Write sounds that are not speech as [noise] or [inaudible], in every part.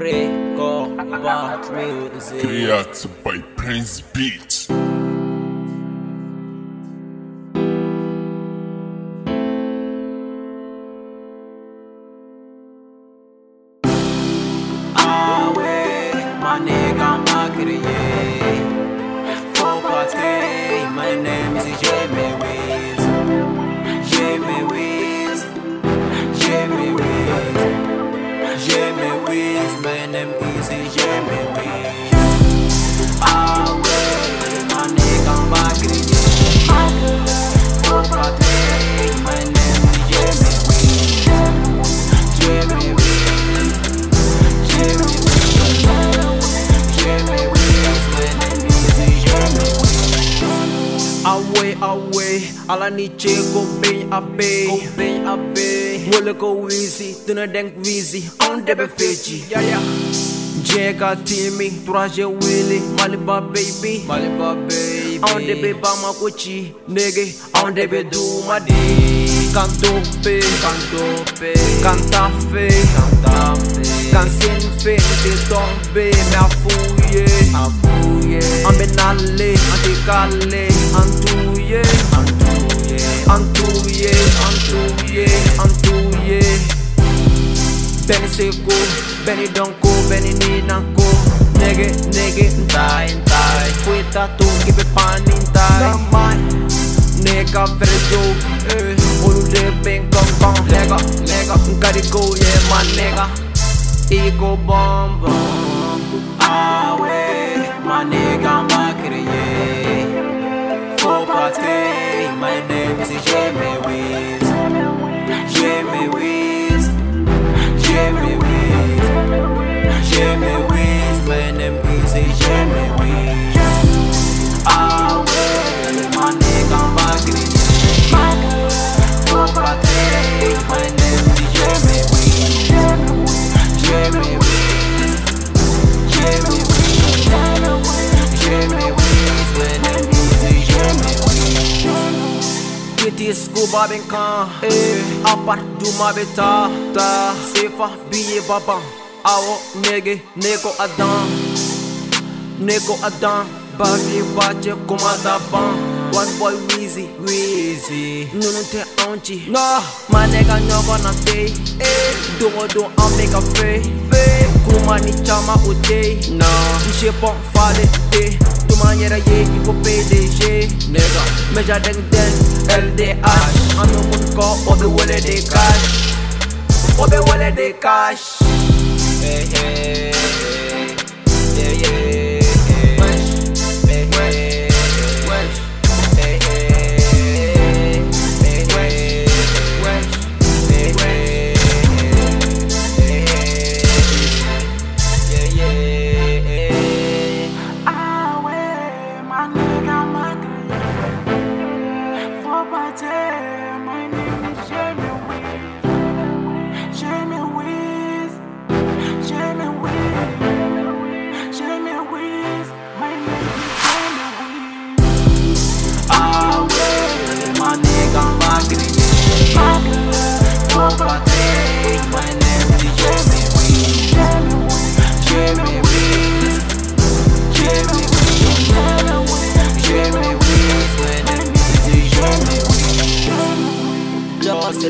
Rico Bar Music Criado by Prince Beats. Ah my nigga I'm not Macri Away, away, alla ni che go bem a bem Go bem a bem Wole go easy, tuna denk Weezy On debe feji, yeah yeah. Jega timi, traje willy. Maliba baby. Maliba baby. On debe ba ma kochi Nigga, on debe do my day Canto pe, canto pe Canta fe, canta fe Can sin fe, te tombe Me afouye, afouye Ambe nale, ante kale Antouye, antouye Antouye, antouye, antouye Benny Seko, Benny Donko, Benny Ninako Nigga, nigga, ntai, ntai Fui tatu, keep it pan in tai Nigga, very dope, eh Olu de ben kong kong Lega, lega, gotta go, yeah, my nigga Ego bomb, bomb Ah my nigga, ma créé ba bɛ n kan apartuma eh. bɛ ta. Sefa biye ba ban awɔ nege ne ko a dan babi kuma One boy Weezy, Weezy. Nunu tɛ anw ci No, ma ne ka ɲɔgɔn na. Te hey. Don o don an bɛ ka fe. O tɛ No, n se bɔn fale te. Tuma n ye i ko PDG Nega, Major Deng Deng, LDH Ano mun ko obe wole de cash. Obe wole de cash. Hey, hey, hey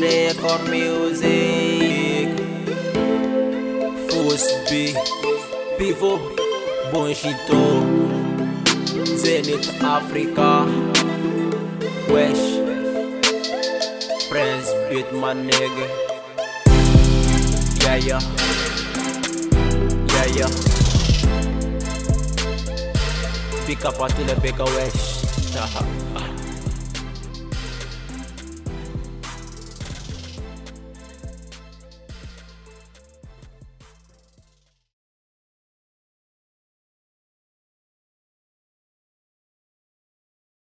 record music. Force B Pivo Bonchito Zenith Africa. Wesh. Prince beat my nigga Yeah yeah. Yeah yeah. Pick up until the bigger Wesh [laughs]